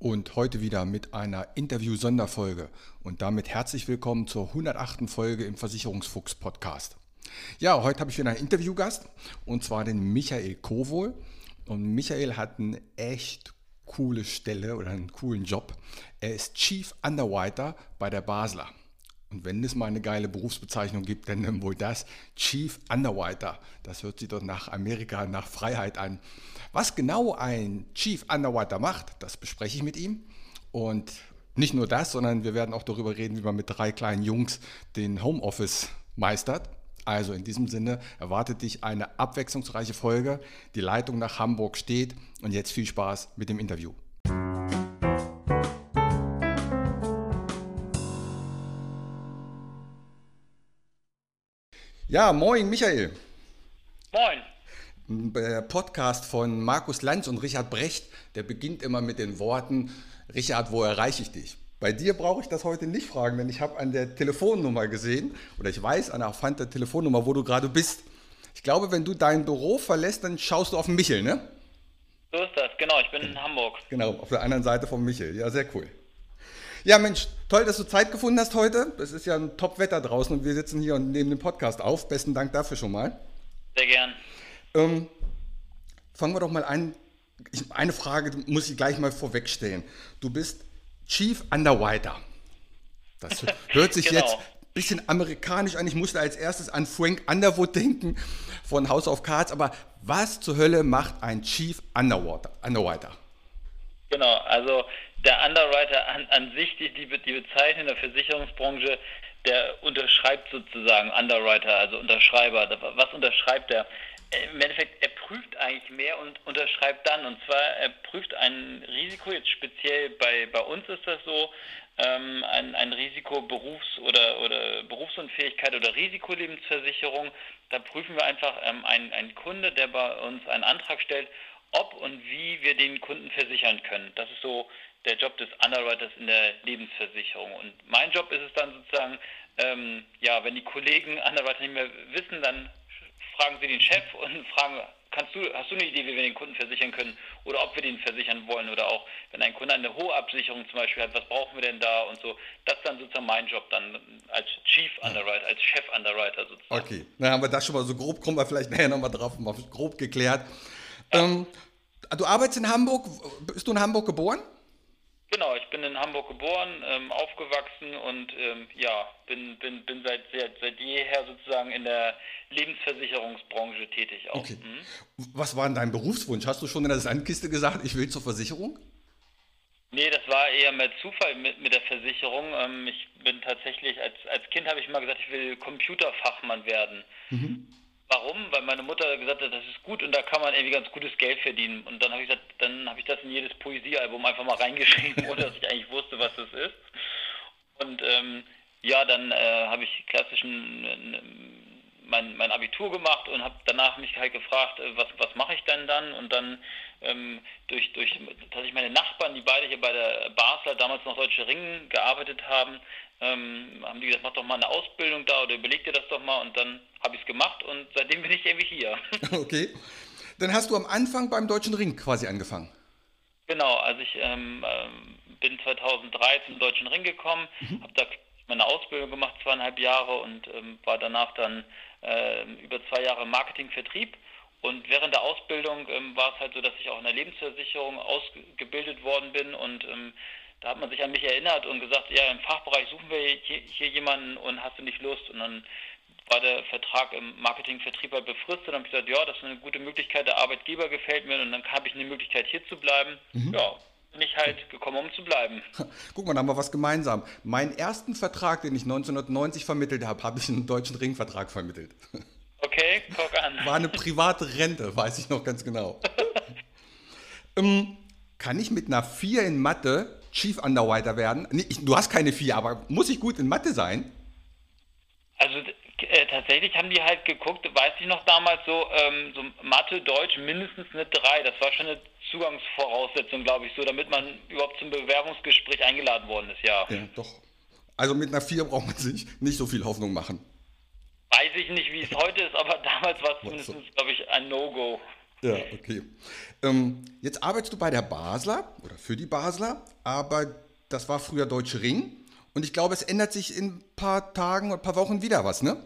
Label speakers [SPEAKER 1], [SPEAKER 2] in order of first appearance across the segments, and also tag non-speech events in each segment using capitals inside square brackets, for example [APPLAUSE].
[SPEAKER 1] und heute wieder mit einer Interview-Sonderfolge und damit herzlich willkommen zur 108. Folge im Versicherungsfuchs Podcast. Ja, heute habe ich wieder einen Interviewgast und zwar den Michael Kowohl und Michael hat eine echt coole Stelle oder einen coolen Job. Er ist Chief Underwriter bei der Basler. Und wenn es mal eine geile Berufsbezeichnung gibt, dann wohl das Chief Underwriter. Das hört sich doch nach Amerika, nach Freiheit an. Was genau ein Chief Underwriter macht, das bespreche ich mit ihm. Und nicht nur das, sondern wir werden auch darüber reden, wie man mit drei kleinen Jungs den Homeoffice meistert. Also in diesem Sinne erwartet dich eine abwechslungsreiche Folge. Die Leitung nach Hamburg steht und jetzt viel Spaß mit dem Interview. Ja, moin Michael.
[SPEAKER 2] Moin.
[SPEAKER 1] Der Podcast von Markus Lanz und Richard Brecht, der beginnt immer mit den Worten, Richard, wo erreiche ich dich? Bei dir brauche ich das heute nicht fragen, denn ich habe an der Telefonnummer gesehen oder ich weiß an der Telefonnummer, wo du gerade bist. Ich glaube, wenn du dein Büro verlässt, dann schaust du auf Michel, ne?
[SPEAKER 2] So ist das, genau. Ich bin in Hamburg.
[SPEAKER 1] Genau, auf der anderen Seite von Michel. Ja, sehr cool. Ja, Mensch, toll, dass du Zeit gefunden hast heute. Es ist ja ein Top-Wetter draußen und wir sitzen hier und nehmen den Podcast auf. Besten Dank dafür schon mal.
[SPEAKER 2] Sehr gern.
[SPEAKER 1] Ähm, fangen wir doch mal an. Ich, eine Frage muss ich gleich mal vorwegstellen. Du bist Chief Underwriter. Das [LAUGHS] hört sich genau. jetzt ein bisschen amerikanisch an. Ich musste als erstes an Frank Underwood denken von House of Cards. Aber was zur Hölle macht ein Chief Underwriter?
[SPEAKER 2] Genau, also der Underwriter an, an sich, die, die, Bezeichnung der Versicherungsbranche, der unterschreibt sozusagen Underwriter, also Unterschreiber. Was unterschreibt er? Im Endeffekt, er prüft eigentlich mehr und unterschreibt dann. Und zwar, er prüft ein Risiko, jetzt speziell bei, bei uns ist das so, ähm, ein, ein Risiko Berufs- oder, oder Berufsunfähigkeit oder Risikolebensversicherung. Da prüfen wir einfach ähm, einen, einen Kunde, der bei uns einen Antrag stellt, ob und wie wir den Kunden versichern können. Das ist so der Job des Underwriters in der Lebensversicherung. Und mein Job ist es dann sozusagen, ähm, ja, wenn die Kollegen Underwriter nicht mehr wissen, dann fragen Sie den Chef und fragen, kannst du, hast du eine Idee, wie wir den Kunden versichern können oder ob wir den versichern wollen oder auch, wenn ein Kunde eine hohe Absicherung zum Beispiel hat, was brauchen wir denn da und so. Das ist dann sozusagen mein Job dann als Chief Underwriter, als Chef Underwriter sozusagen.
[SPEAKER 1] Okay, dann haben wir das schon mal so grob, kommen wir vielleicht nachher nochmal drauf, mal grob geklärt. Ja. Ähm, du arbeitest in Hamburg, bist du in Hamburg geboren?
[SPEAKER 2] Genau, ich bin in Hamburg geboren, ähm, aufgewachsen und ähm, ja, bin, bin, bin seit, seit, seit jeher sozusagen in der Lebensversicherungsbranche tätig
[SPEAKER 1] auch. Okay. Mhm. Was war denn dein Berufswunsch? Hast du schon in der Sandkiste gesagt, ich will zur Versicherung?
[SPEAKER 2] Nee, das war eher mehr Zufall mit, mit der Versicherung. Ähm, ich bin tatsächlich, als, als Kind habe ich mal gesagt, ich will Computerfachmann werden. Mhm. Warum? Weil meine Mutter gesagt hat, das ist gut und da kann man irgendwie ganz gutes Geld verdienen. Und dann habe ich gesagt, dann habe ich das in jedes Poesiealbum einfach mal reingeschrieben, [LAUGHS] ohne dass ich eigentlich wusste, was das ist. Und ähm, ja, dann äh, habe ich klassischen äh, mein, mein Abitur gemacht und habe danach mich halt gefragt, äh, was, was mache ich denn dann? Und dann ähm, durch, durch tatsächlich meine Nachbarn, die beide hier bei der Basler, damals noch Deutsche Ringen, gearbeitet haben, ähm, haben die gesagt, mach doch mal eine Ausbildung da oder überleg dir das doch mal und dann habe ich es gemacht und seitdem bin ich irgendwie hier. [LAUGHS]
[SPEAKER 1] Okay. Dann hast du am Anfang beim Deutschen Ring quasi angefangen.
[SPEAKER 2] Genau, also ich ähm, ähm bin 2003 zum Deutschen Ring gekommen, mhm. habe da meine Ausbildung gemacht, zweieinhalb Jahre und ähm, war danach dann über zwei Jahre Marketing-Vertrieb. Und während der Ausbildung ähm, war es halt so, dass ich auch in der Lebensversicherung ausgebildet worden bin und ähm, da hat man sich an mich erinnert und gesagt, ja, im Fachbereich suchen wir hier, hier jemanden und hast du nicht Lust? Und dann war der Vertrag im Marketingvertrieb halt befristet und habe ich gesagt, ja, das ist eine gute Möglichkeit, der Arbeitgeber gefällt mir und dann habe ich eine Möglichkeit hier zu bleiben. Mhm. Ja, bin ich halt gekommen, um zu bleiben. [LAUGHS]
[SPEAKER 1] Guck mal, da haben wir was gemeinsam. Meinen ersten Vertrag, den ich 1990 vermittelt habe, habe ich einen deutschen Ringvertrag vermittelt. [LAUGHS]
[SPEAKER 2] Okay, guck an.
[SPEAKER 1] War eine private Rente, weiß ich noch ganz genau. [LAUGHS] ähm, kann ich mit einer 4 in Mathe Chief Underwriter werden? Nee, ich, du hast keine 4, aber muss ich gut in Mathe sein?
[SPEAKER 2] Also äh, tatsächlich haben die halt geguckt, weiß ich noch damals so, ähm, so Mathe, Deutsch mindestens eine 3. Das war schon eine Zugangsvoraussetzung, glaube ich, so, damit man überhaupt zum Bewerbungsgespräch eingeladen worden ist, ja.
[SPEAKER 1] Ja, doch. Also mit einer 4 braucht man sich nicht so viel Hoffnung machen.
[SPEAKER 2] Weiß ich nicht, wie es heute ist, aber damals war es zumindest, glaube ich, ein No-Go.
[SPEAKER 1] Ja, okay. Ähm, jetzt arbeitest du bei der Basler oder für die Basler, aber das war früher Deutsche Ring. Und ich glaube, es ändert sich in ein paar Tagen oder ein paar Wochen wieder was, ne?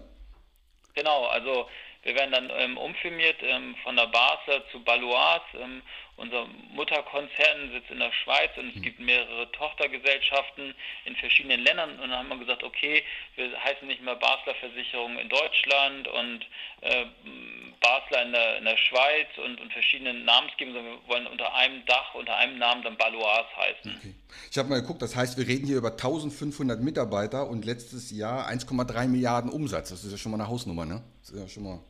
[SPEAKER 2] Genau, also wir werden dann ähm, umfirmiert ähm, von der Basler zu Balois. Ähm, unser Mutterkonzern sitzt in der Schweiz und es mhm. gibt mehrere Tochtergesellschaften in verschiedenen Ländern. Und dann haben wir gesagt, okay, wir heißen nicht mehr Basler Versicherung in Deutschland und äh, Basler in der, in der Schweiz und, und verschiedenen Namensgebungen, sondern wir wollen unter einem Dach, unter einem Namen dann Balois heißen. Okay.
[SPEAKER 1] Ich habe mal geguckt, das heißt, wir reden hier über 1500 Mitarbeiter und letztes Jahr 1,3 Milliarden Umsatz. Das ist ja schon mal eine Hausnummer, ne? Das ist ja schon mal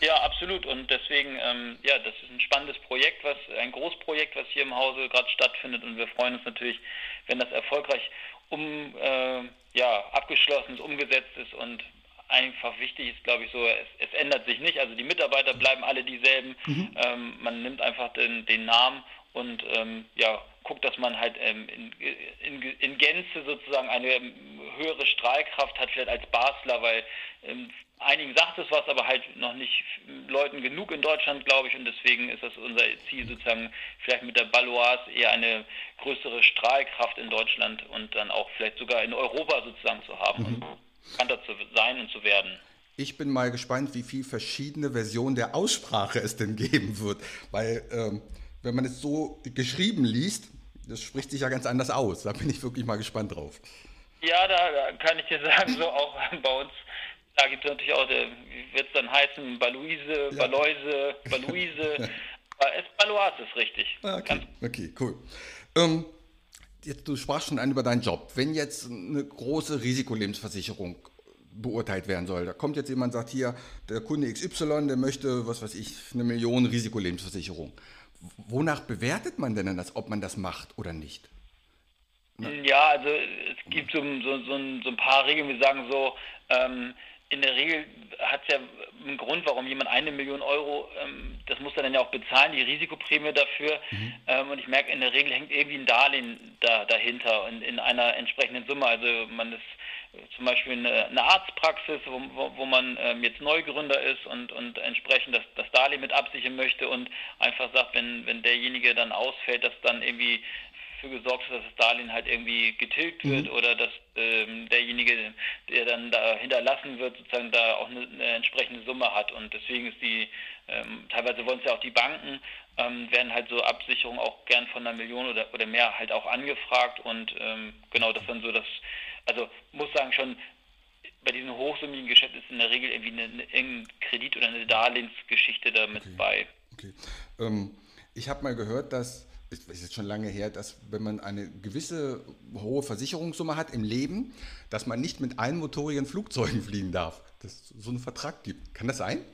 [SPEAKER 2] ja, absolut. Und deswegen, ähm, ja, das ist ein spannendes Projekt, was ein Großprojekt, was hier im Hause gerade stattfindet. Und wir freuen uns natürlich, wenn das erfolgreich um, äh, ja, abgeschlossen ist, umgesetzt ist und einfach wichtig ist, glaube ich, so, es, es, ändert sich nicht. Also die Mitarbeiter bleiben alle dieselben. Mhm. Ähm, man nimmt einfach den, den Namen und ähm, ja, guckt, dass man halt ähm, in, in, in, Gänze sozusagen eine ähm, höhere Strahlkraft hat, vielleicht als Basler, weil ähm, einigen sagt es was, aber halt noch nicht Leuten genug in Deutschland, glaube ich, und deswegen ist das unser Ziel sozusagen, vielleicht mit der Baloise eher eine größere Strahlkraft in Deutschland und dann auch vielleicht sogar in Europa sozusagen zu haben mhm. und bekannter zu sein und zu werden.
[SPEAKER 1] Ich bin mal gespannt, wie viele verschiedene Versionen der Aussprache es denn geben wird, weil ähm, wenn man es so geschrieben liest, das spricht sich ja ganz anders aus. Da bin ich wirklich mal gespannt drauf.
[SPEAKER 2] Ja, da kann ich dir sagen, so auch bei uns da gibt es natürlich auch, wie wird es dann heißen, Baluise, ja. Baloise, Baluise. [LAUGHS] es Balois ist richtig.
[SPEAKER 1] Ah, okay. okay, cool. Ähm, jetzt, du sprachst schon an über deinen Job. Wenn jetzt eine große Risikolebensversicherung beurteilt werden soll, da kommt jetzt jemand und sagt, hier, der Kunde XY, der möchte, was weiß ich, eine Million Risikolebensversicherung. Wonach bewertet man denn das, ob man das macht oder nicht?
[SPEAKER 2] Ja, also es gibt so, so, so, ein, so ein paar Regeln, wir sagen so, ähm, in der Regel hat es ja einen Grund, warum jemand eine Million Euro, ähm, das muss er dann ja auch bezahlen, die Risikoprämie dafür. Mhm. Ähm, und ich merke, in der Regel hängt irgendwie ein Darlehen da, dahinter in, in einer entsprechenden Summe. Also man ist äh, zum Beispiel eine, eine Arztpraxis, wo, wo, wo man ähm, jetzt Neugründer ist und, und entsprechend das, das Darlehen mit absichern möchte und einfach sagt, wenn, wenn derjenige dann ausfällt, dass dann irgendwie dafür gesorgt hat, dass das Darlehen halt irgendwie getilgt wird mhm. oder dass ähm, derjenige, der dann da hinterlassen wird, sozusagen da auch eine, eine entsprechende Summe hat. Und deswegen ist die, ähm, teilweise wollen es ja auch die Banken, ähm, werden halt so Absicherungen auch gern von einer Million oder, oder mehr halt auch angefragt und ähm, genau das dann so das, also muss sagen schon, bei diesen hochsummigen Geschäften ist in der Regel irgendwie eine, eine, eine Kredit- oder eine Darlehensgeschichte damit okay. bei.
[SPEAKER 1] Okay. Ähm, ich habe mal gehört, dass ist, ist jetzt schon lange her, dass wenn man eine gewisse hohe Versicherungssumme hat im Leben, dass man nicht mit einmotorigen Flugzeugen [LAUGHS] fliegen darf. Dass es so einen Vertrag gibt. Kann das sein?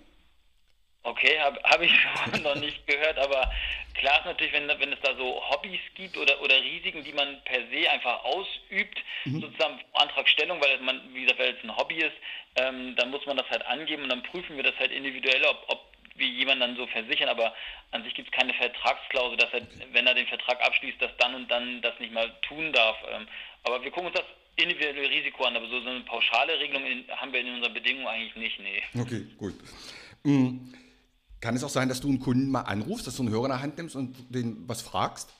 [SPEAKER 2] Okay, habe hab ich [LAUGHS] noch nicht gehört, aber klar ist natürlich, wenn, wenn es da so Hobbys gibt oder, oder Risiken, die man per se einfach ausübt, mhm. sozusagen Antragstellung, weil man, wie gesagt, weil es ein Hobby ist, ähm, dann muss man das halt angeben und dann prüfen wir das halt individuell, ob, ob wie jemand dann so versichern, aber an sich gibt es keine Vertragsklausel, dass er, wenn er den Vertrag abschließt, dass dann und dann das nicht mal tun darf. Ähm, aber wir gucken uns das individuelle Risiko an, aber so, eine pauschale Regelung haben wir in unseren Bedingungen eigentlich nicht, nee.
[SPEAKER 1] Okay, gut. Mhm. Kann es auch sein, dass du einen Kunden mal anrufst, dass du einen Hörer in der Hand nimmst und den was fragst?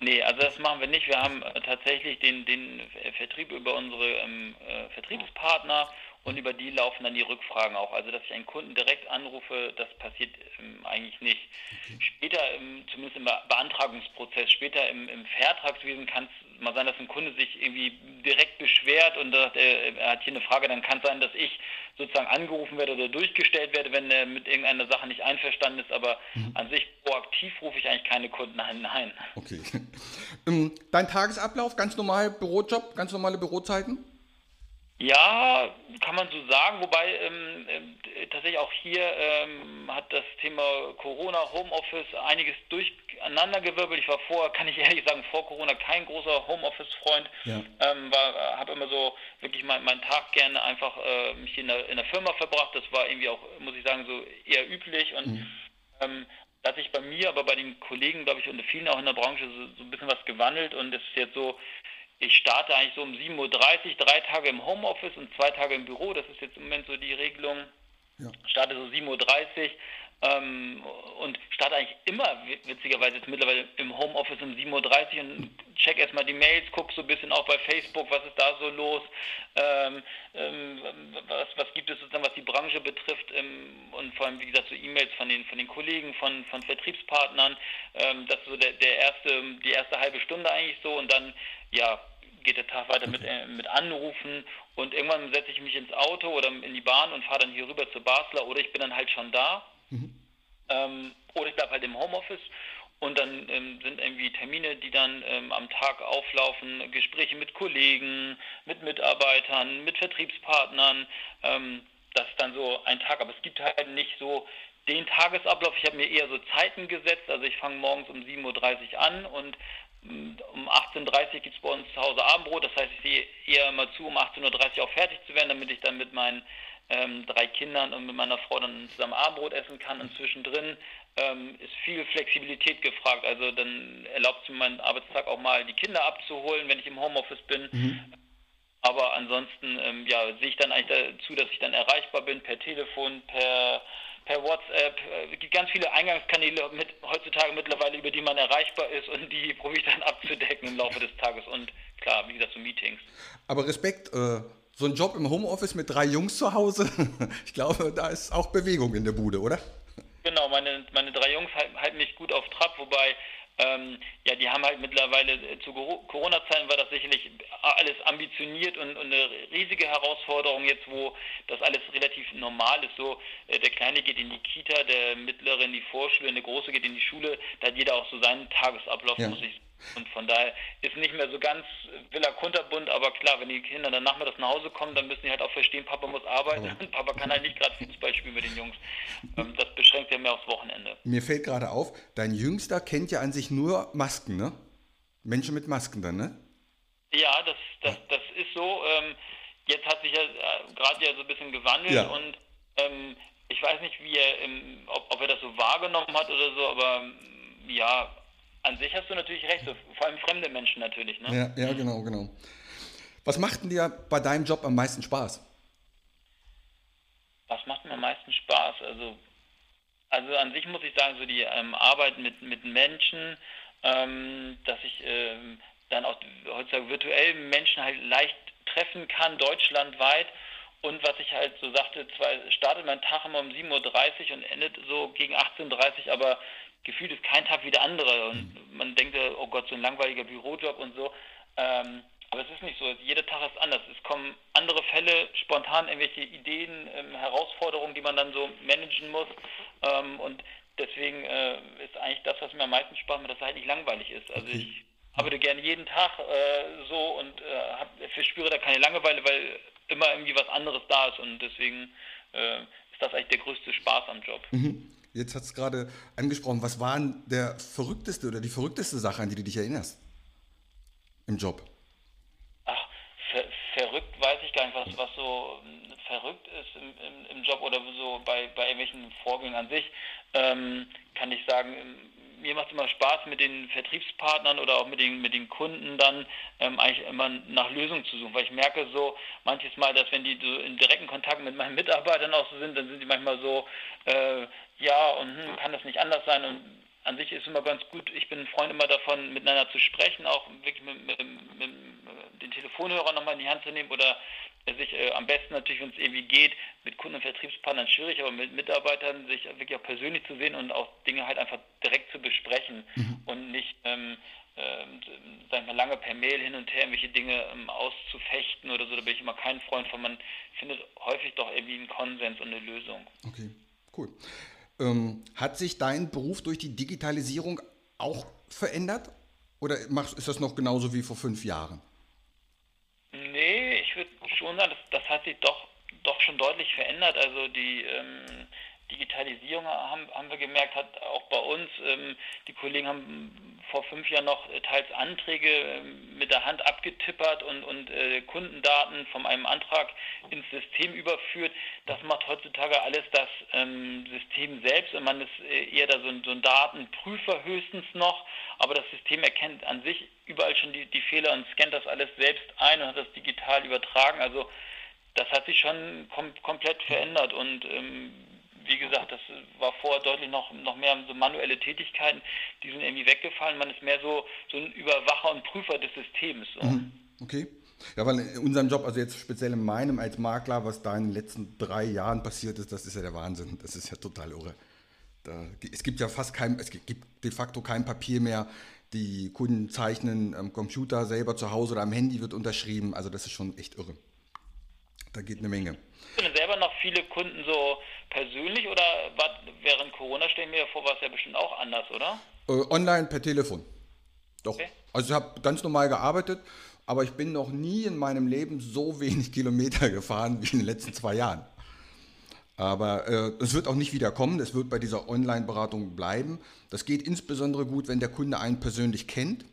[SPEAKER 2] Nee, also das machen wir nicht. Wir haben äh, tatsächlich den, den Vertrieb über unsere ähm, äh, Vertriebspartner und über die laufen dann die Rückfragen auch. Also dass ich einen Kunden direkt anrufe, das passiert ähm, eigentlich nicht. Okay. Später, im, zumindest im Beantragungsprozess, später im, im Vertragswesen kann es mal sein, dass ein Kunde sich irgendwie direkt beschwert und sagt, er, er, hat hier eine Frage, dann kann es sein, dass ich sozusagen angerufen werde oder durchgestellt werde, wenn er mit irgendeiner Sache nicht einverstanden ist, aber mhm. an sich proaktiv rufe ich eigentlich keine Kunden an. Nein.
[SPEAKER 1] Okay. [LAUGHS] Ähm, dein Tagesablauf, ganz normal Bürojob, ganz normale Bürozeiten?
[SPEAKER 2] Ja, kann man so sagen, wobei ähm, äh, tatsächlich auch hier ähm, hat das Thema Corona, Homeoffice einiges durcheinandergewirbelt. Ich war vorher, kann ich ehrlich sagen, vor Corona kein großer Homeoffice-Freund. Ja. Ähm, habe immer so wirklich mein, meinen Tag gerne einfach äh, mich in der, in der Firma verbracht. Das war irgendwie auch, muss ich sagen, so eher üblich und mhm. ähm, da hat sich bei mir, aber bei den Kollegen, glaube ich, und vielen auch in der Branche so, so ein bisschen was gewandelt und es ist jetzt so, ich starte eigentlich so um 7.30 Uhr, drei Tage im Homeoffice und zwei Tage im Büro. Das ist jetzt im Moment so die Regelung. Ja. Starte so 7.30 Uhr, ähm, und starte eigentlich immer, witzigerweise jetzt mittlerweile im Homeoffice um 7.30 Uhr und check erstmal die Mails, guck so ein bisschen auch bei Facebook, was ist da so los, ähm, ähm, was, was gibt es sozusagen, was die Branche betrifft ähm, und vor allem, wie gesagt, so E-Mails von den, von den Kollegen, von, von Vertriebspartnern, ähm, das ist so der, der erste, die erste halbe Stunde eigentlich so und dann, ja, geht der Tag weiter mit, äh, mit Anrufen und irgendwann setze ich mich ins Auto oder in die Bahn und fahre dann hier rüber zu Basler oder ich bin dann halt schon da mhm. ähm, oder ich bleibe halt im Homeoffice und dann ähm, sind irgendwie Termine, die dann ähm, am Tag auflaufen, Gespräche mit Kollegen, mit Mitarbeitern, mit Vertriebspartnern. Ähm, das ist dann so ein Tag, aber es gibt halt nicht so den Tagesablauf. Ich habe mir eher so Zeiten gesetzt. Also ich fange morgens um 7.30 Uhr an und um 18.30 Uhr gibt es bei uns zu Hause Abendbrot, das heißt, ich sehe eher immer zu, um 18.30 Uhr auch fertig zu werden, damit ich dann mit meinen ähm, drei Kindern und mit meiner Frau dann zusammen Abendbrot essen kann. Und zwischendrin ähm, ist viel Flexibilität gefragt. Also dann erlaubt es mir meinen Arbeitstag auch mal, die Kinder abzuholen, wenn ich im Homeoffice bin. Mhm. Aber ansonsten ähm, ja, sehe ich dann eigentlich dazu, dass ich dann erreichbar bin per Telefon, per per WhatsApp. Es gibt ganz viele Eingangskanäle mit, heutzutage mittlerweile, über die man erreichbar ist und die [LAUGHS] probiere ich dann abzudecken im Laufe des Tages und klar, wie gesagt, so Meetings.
[SPEAKER 1] Aber Respekt, äh, so ein Job im Homeoffice mit drei Jungs zu Hause, [LAUGHS] ich glaube, da ist auch Bewegung in der Bude, oder?
[SPEAKER 2] Genau, meine, meine drei Jungs halten, halten mich gut auf Trab, wobei ähm, ja, die haben halt mittlerweile, äh, zu Corona-Zeiten war das sicherlich alles ambitioniert und, und, eine riesige Herausforderung jetzt, wo das alles relativ normal ist. So, äh, der Kleine geht in die Kita, der Mittlere in die Vorschule, der Große geht in die Schule, da hat jeder auch so seinen Tagesablauf, ja. muss ich und von daher ist nicht mehr so ganz Villa Kunterbunt, aber klar, wenn die Kinder dann nachmittags nach Hause kommen, dann müssen die halt auch verstehen, Papa muss arbeiten [LAUGHS] und Papa kann halt nicht gerade Fußball spielen mit den Jungs. Ähm, das beschränkt ja mehr aufs Wochenende.
[SPEAKER 1] Mir fällt gerade auf, dein Jüngster kennt ja an sich nur Masken, ne? Menschen mit Masken dann, ne?
[SPEAKER 2] Ja, das, das, das ist so. Ähm, jetzt hat sich ja äh, gerade ja so ein bisschen gewandelt ja. und ähm, ich weiß nicht, wie er, ob, ob er das so wahrgenommen hat oder so, aber ja, an sich hast du natürlich recht, so, vor allem fremde Menschen natürlich.
[SPEAKER 1] Ne? Ja, ja, genau, genau. Was macht denn dir bei deinem Job am meisten Spaß?
[SPEAKER 2] Was macht mir am meisten Spaß? Also, also an sich muss ich sagen, so die ähm, Arbeit mit, mit Menschen, ähm, dass ich ähm, dann auch heutzutage virtuell Menschen halt leicht treffen kann, deutschlandweit. Und was ich halt so sagte, zwar startet mein Tag immer um 7.30 Uhr und endet so gegen 18.30 Uhr, aber gefühlt ist kein Tag wie der andere. Und mhm. man denkt, oh Gott, so ein langweiliger Bürojob und so. Ähm, aber es ist nicht so. Jeder Tag ist anders. Es kommen andere Fälle, spontan irgendwelche Ideen, ähm, Herausforderungen, die man dann so managen muss. Ähm, und deswegen äh, ist eigentlich das, was mir am meisten Spaß macht, dass es halt nicht langweilig ist. Also ich arbeite gerne jeden Tag äh, so und äh, hab, verspüre da keine Langeweile, weil immer irgendwie was anderes da ist. Und deswegen äh, ist das eigentlich der größte Spaß am Job.
[SPEAKER 1] Mhm. Jetzt hat es gerade angesprochen, was war der verrückteste oder die verrückteste Sache, an die du dich erinnerst im Job?
[SPEAKER 2] Ach, ver verrückt weiß ich gar nicht, was, was so hm, verrückt ist im, im, im Job oder so bei, bei irgendwelchen Vorgängen an sich. Ähm, kann ich sagen, mir macht es immer Spaß, mit den Vertriebspartnern oder auch mit den, mit den Kunden dann ähm, eigentlich immer nach Lösungen zu suchen, weil ich merke so manches Mal, dass wenn die so in direkten Kontakt mit meinen Mitarbeitern auch so sind, dann sind die manchmal so, äh, ja, und hm, kann das nicht anders sein? Und an sich ist immer ganz gut, ich bin ein Freund immer davon, miteinander zu sprechen, auch wirklich mit, mit, mit, den Telefonhörer nochmal in die Hand zu nehmen oder sich äh, am besten natürlich, wenn es irgendwie geht, mit Kunden und Vertriebspartnern schwierig, aber mit Mitarbeitern sich wirklich auch persönlich zu sehen und auch Dinge halt einfach direkt zu besprechen mhm. und nicht, ähm, ähm, sag ich mal, lange per Mail hin und her irgendwelche Dinge ähm, auszufechten oder so. Da bin ich immer kein Freund von. Man findet häufig doch irgendwie einen Konsens und eine Lösung.
[SPEAKER 1] Okay, cool. Ähm, hat sich dein Beruf durch die Digitalisierung auch verändert? Oder machst, ist das noch genauso wie vor fünf Jahren?
[SPEAKER 2] Nee, ich würde schon sagen, das, das hat sich doch, doch schon deutlich verändert. Also die ähm, Digitalisierung haben, haben wir gemerkt, hat auch bei uns, ähm, die Kollegen haben vor fünf Jahren noch teils Anträge ähm, mit der Hand abgetippert und, und äh, Kundendaten von einem Antrag ins System überführt. Das macht heutzutage alles das ähm, System selbst und man ist äh, eher da so ein, so ein, Datenprüfer höchstens noch, aber das System erkennt an sich überall schon die, die Fehler und scannt das alles selbst ein und hat das digital übertragen. Also das hat sich schon kom komplett verändert und ähm, wie gesagt, das war vorher deutlich noch, noch mehr so manuelle Tätigkeiten, die sind irgendwie weggefallen. Man ist mehr so, so ein Überwacher und Prüfer des Systems. Mhm.
[SPEAKER 1] Okay. Ja, weil in unserem Job, also jetzt speziell in meinem als Makler, was da in den letzten drei Jahren passiert ist, das ist ja der Wahnsinn. Das ist ja total irre. Da, es gibt ja fast kein, es gibt de facto kein Papier mehr. Die Kunden zeichnen am Computer selber zu Hause oder am Handy wird unterschrieben. Also das ist schon echt irre. Da geht eine Menge.
[SPEAKER 2] Hast du selber noch viele Kunden so persönlich oder während Corona stellen wir vor, war es ja bestimmt auch anders, oder?
[SPEAKER 1] Äh, online per Telefon. Doch. Okay. Also ich habe ganz normal gearbeitet, aber ich bin noch nie in meinem Leben so wenig [LAUGHS] Kilometer gefahren wie in den letzten zwei Jahren. Aber äh, es wird auch nicht wieder kommen, es wird bei dieser Online-Beratung bleiben. Das geht insbesondere gut, wenn der Kunde einen persönlich kennt.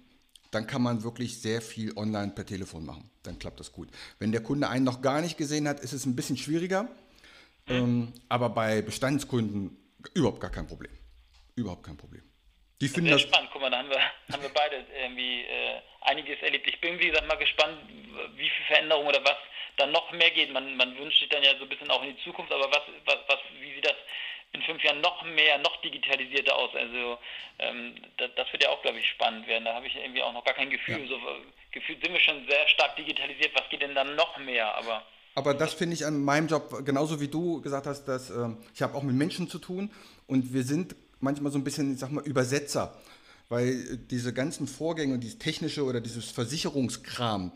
[SPEAKER 1] Dann kann man wirklich sehr viel online per Telefon machen. Dann klappt das gut. Wenn der Kunde einen noch gar nicht gesehen hat, ist es ein bisschen schwieriger. Mhm. Ähm, aber bei Bestandskunden überhaupt gar kein Problem. Überhaupt kein Problem.
[SPEAKER 2] Die finden das spannend. Guck mal, da haben wir, haben wir beide irgendwie äh, einiges erlebt. Ich bin, wie gesagt, mal gespannt, wie viel Veränderung oder was dann noch mehr geht. Man, man wünscht sich dann ja so ein bisschen auch in die Zukunft, aber was, was, was wie sieht das fünf Jahren noch mehr, noch digitalisierter aus? Also ähm, das, das, wird ja auch, glaube ich, spannend werden. Da habe ich irgendwie auch noch gar kein Gefühl. Ja. So, gefühlt sind wir schon sehr stark digitalisiert. Was geht denn dann noch mehr? Aber
[SPEAKER 1] aber das finde ich an meinem Job, genauso wie du gesagt hast, dass äh, ich habe auch mit Menschen zu tun und wir sind manchmal so ein bisschen, ich sag mal, Übersetzer. Weil diese ganzen Vorgänge, dieses technische oder dieses Versicherungskram,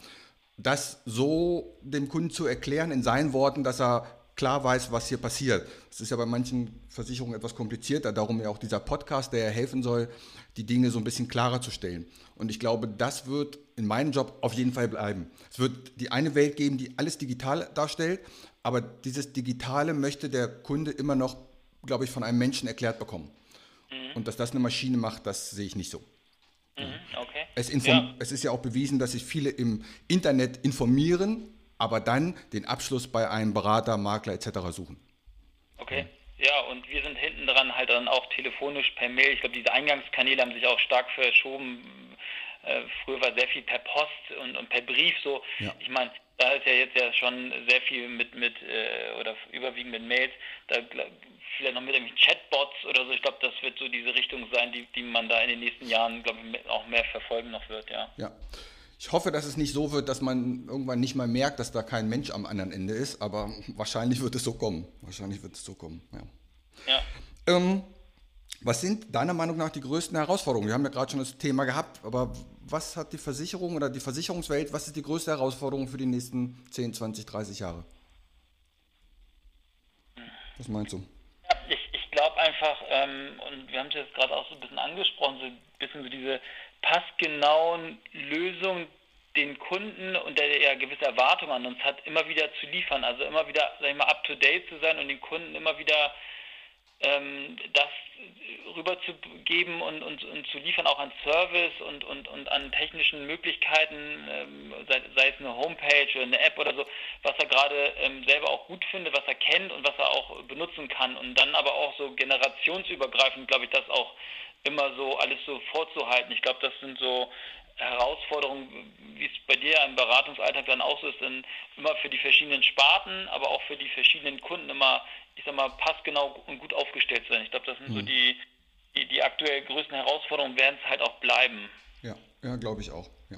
[SPEAKER 1] das so dem Kunden zu erklären in seinen Worten, dass er klar weiß, was hier passiert. Das ist ja bei manchen Versicherungen etwas komplizierter, darum ja auch dieser Podcast, der ja helfen soll, die Dinge so ein bisschen klarer zu stellen. Und ich glaube, das wird in meinem Job auf jeden Fall bleiben. Es wird die eine Welt geben, die alles digital darstellt, aber dieses Digitale möchte der Kunde immer noch, glaube ich, von einem Menschen erklärt bekommen. Mhm. Und dass das eine Maschine macht, das sehe ich nicht so.
[SPEAKER 2] Mhm, okay.
[SPEAKER 1] Es, ja. es, ist ja auch bewiesen, dass sich viele im Internet informieren, aber dann den Abschluss bei einem Berater, Makler etc. suchen.
[SPEAKER 2] Okay. Ja, und wir sind hinten dran halt dann auch telefonisch per Mail. Ich glaube, diese Eingangskanäle haben sich auch stark verschoben. Äh, früher war sehr viel per Post und, und per Brief so. Ja. Ich meine, da ist ja jetzt ja schon sehr viel mit, mit äh, oder überwiegend mit Mails. Da vielleicht noch mit irgendwie Chatbots oder so. Ich glaube, das wird so diese Richtung sein, die, die man da in den nächsten Jahren, glaube ich, auch mehr verfolgen noch wird, ja.
[SPEAKER 1] Ja. Ich hoffe, dass es nicht so wird, dass man irgendwann nicht mal merkt, dass da kein Mensch am anderen Ende ist, aber wahrscheinlich wird es so kommen. Wahrscheinlich wird es so kommen, ja.
[SPEAKER 2] Ja.
[SPEAKER 1] Ähm, was sind deiner Meinung nach die größten Herausforderungen? Wir haben ja gerade schon das Thema gehabt, aber was hat die Versicherung oder die Versicherungswelt, was ist die größte Herausforderung für die nächsten 10, 20, 30 Jahre? Was meinst du?
[SPEAKER 2] glaube einfach, ähm, und wir haben es jetzt gerade auch so ein bisschen angesprochen, so ein bisschen so diese passgenauen Lösungen den Kunden und der ja gewisse Erwartungen an uns hat, immer wieder zu liefern, also immer wieder, sag ich mal, up to date zu sein und den Kunden immer wieder ähm, das rüberzugeben und, und, und zu liefern, auch an Service und, und, und an technischen Möglichkeiten, ähm, sei, sei, es eine Homepage oder eine App oder so, was er gerade ähm, selber auch gut findet, was er kennt und was er auch benutzen kann. Und dann aber auch so generationsübergreifend, glaube ich, das auch immer so alles so vorzuhalten. Ich glaube, das sind so Herausforderungen, wie es bei dir im Beratungsalltag dann auch so ist, dann immer für die verschiedenen Sparten, aber auch für die verschiedenen Kunden immer ich sag mal, passgenau und gut aufgestellt sein. Ich glaube, das sind mhm. so die, die, die aktuell größten Herausforderungen, werden es halt auch bleiben.
[SPEAKER 1] Ja, ja, glaube ich auch. Ja,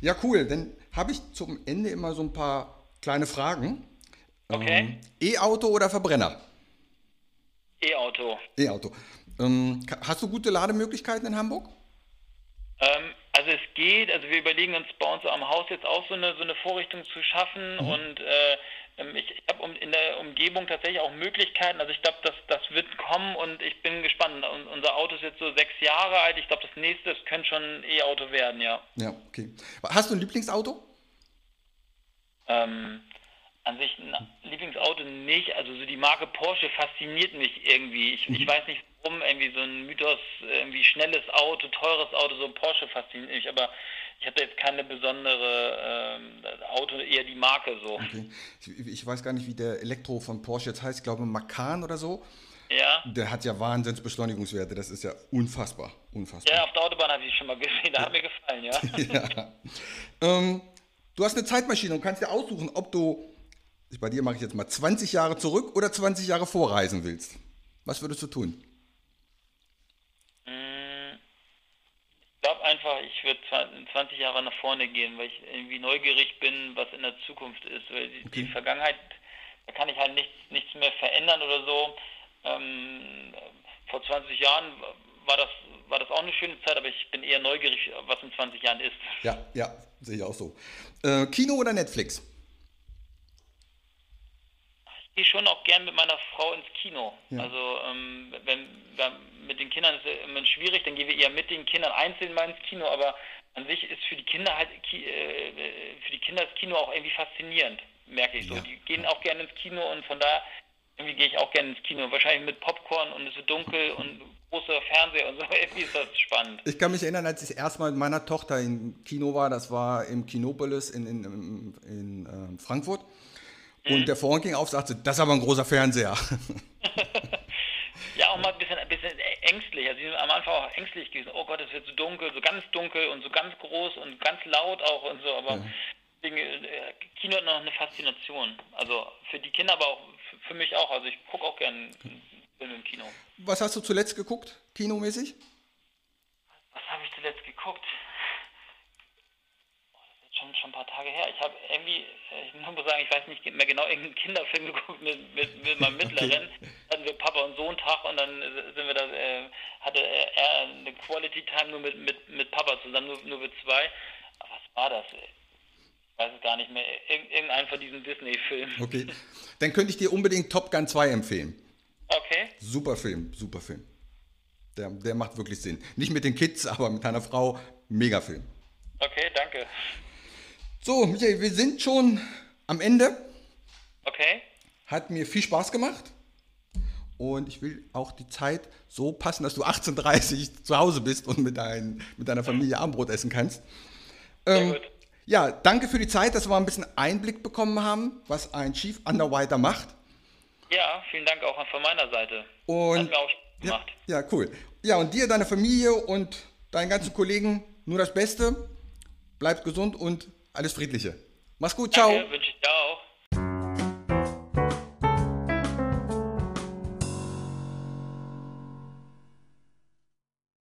[SPEAKER 1] ja cool. Dann habe ich zum Ende immer so ein paar kleine Fragen.
[SPEAKER 2] Okay. Ähm,
[SPEAKER 1] E-Auto oder Verbrenner?
[SPEAKER 2] E-Auto.
[SPEAKER 1] E-Auto. Ähm, hast du gute Lademöglichkeiten in Hamburg?
[SPEAKER 2] Ähm, also es geht, also wir überlegen uns bei uns am Haus jetzt auch so eine, so eine Vorrichtung zu schaffen mhm. und äh, ähm, ich, ich habe in der Umgebung tatsächlich auch Möglichkeiten. Also ich glaube, das, das wird kommen und ich bin gespannt. Und unser Auto ist jetzt so sechs Jahre alt. Ich glaube, das nächste das könnte schon ein E-Auto werden, ja.
[SPEAKER 1] Ja, okay. Hast du ein Lieblingsauto?
[SPEAKER 2] Ähm, an sich ein Lieblingsauto nicht. Also so die Marke Porsche fasziniert mich irgendwie. Ich, mhm. ich weiß nicht warum, irgendwie so ein Mythos, irgendwie schnelles Auto, teures Auto, so Porsche fasziniert mich. Aber ich hatte jetzt keine besondere ähm, Auto, eher die Marke so.
[SPEAKER 1] Okay. Ich, ich, weiß gar nicht, wie der Elektro von Porsche jetzt heißt. Ich glaube Macan oder so.
[SPEAKER 2] Ja.
[SPEAKER 1] Der hat ja Wahnsinnsbeschleunigungswerte. Das ist ja unfassbar. Unfassbar.
[SPEAKER 2] Ja, auf der Autobahn habe ich schon mal gesehen. Da ja. hat mir gefallen, ja. [LAUGHS]
[SPEAKER 1] ja. Ähm, du hast eine Zeitmaschine und kannst dir aussuchen, ob du bei dir mache ich jetzt mal 20 Jahre zurück oder 20 Jahre vorreisen willst, was würdest du tun?
[SPEAKER 2] Mm, ich glaube einfach, ich würde 20 Jahre nach vorne gehen, weil ich irgendwie neugierig bin, was in der Zukunft ist. Weil die, okay. die Vergangenheit, da kann ich halt nichts, nichts mehr verändern oder so. Ähm, vor 20 Jahren war das, war das auch eine schöne Zeit, aber ich bin eher neugierig, was in 20 Jahren ist.
[SPEAKER 1] Ja, ja, sehe ich auch so. Äh, Kino oder Netflix?
[SPEAKER 2] Ich gehe schon auch gern mit meiner Frau ins Kino. Ja. Also ähm, wenn, wenn, mit den Kindern ist es immer schwierig, dann gehen wir eher mit den Kindern einzeln mal ins Kino, aber an sich ist für die Kinder halt äh, für die Kinder das Kino auch irgendwie faszinierend, merke ich so. Ja. Die gehen auch gerne ins Kino und von daher irgendwie gehe ich auch gerne ins Kino. Wahrscheinlich mit Popcorn und es ist dunkel [LAUGHS] und großer Fernseher und so. [LAUGHS] Irgendwie ist das spannend.
[SPEAKER 1] Ich kann mich erinnern, als ich erstmal mit meiner Tochter im Kino war, das war im Kinopolis in, in, in, in äh, Frankfurt. Und der Vorhang ging auf, sagte, das ist aber ein großer Fernseher. [LAUGHS]
[SPEAKER 2] ja, auch mal ein bisschen, ein bisschen ängstlich. Also, ich am Anfang auch ängstlich gewesen. Oh Gott, es wird so dunkel, so ganz dunkel und so ganz groß und ganz laut auch und so. Aber ja. Deswegen, äh, Kino hat noch eine Faszination. Also für die Kinder, aber auch für mich auch. Also ich gucke auch gerne Filme im Kino.
[SPEAKER 1] Was hast du zuletzt geguckt, kinomäßig?
[SPEAKER 2] Was habe ich zuletzt geguckt? das ist schon, schon ein paar Tage her. Ich habe irgendwie, äh, ich muss sagen, ich weiß nicht mehr genau, irgendeinen Kinderfilm [LAUGHS] geguckt mit, mit, mit meinem Mittleren. Okay. Hatten wir Papa und Sohn Tag und dann sind wir da, äh, hatte er eine Quality Time nur mit, mit, mit Papa zusammen, nur, nur wir zwei. Aber was war das? weiß es gar nicht mehr, irgendein von diesen Disney-Filmen.
[SPEAKER 1] Okay, dann könnte ich dir unbedingt Top Gun 2 empfehlen.
[SPEAKER 2] Okay.
[SPEAKER 1] Super Film, super Film. Der, der macht wirklich Sinn. Nicht mit den Kids, aber mit deiner Frau, mega Film.
[SPEAKER 2] Okay, danke.
[SPEAKER 1] So, Michael, wir sind schon am Ende.
[SPEAKER 2] Okay.
[SPEAKER 1] Hat mir viel Spaß gemacht. Und ich will auch die Zeit so passen, dass du 18.30 Uhr zu Hause bist und mit, dein, mit deiner Familie Abendbrot essen kannst.
[SPEAKER 2] Sehr ähm, gut.
[SPEAKER 1] Ja, danke für die Zeit, dass wir ein bisschen Einblick bekommen haben, was ein Chief Underwriter macht.
[SPEAKER 2] Ja, vielen Dank auch von meiner Seite.
[SPEAKER 1] Und Hat mir auch Spaß gemacht. Ja, ja, cool. Ja, und dir, deine Familie und deinen ganzen Kollegen nur das Beste. Bleibt gesund und alles Friedliche. Mach's gut, ciao.
[SPEAKER 2] Danke, wünsche ich dir auch.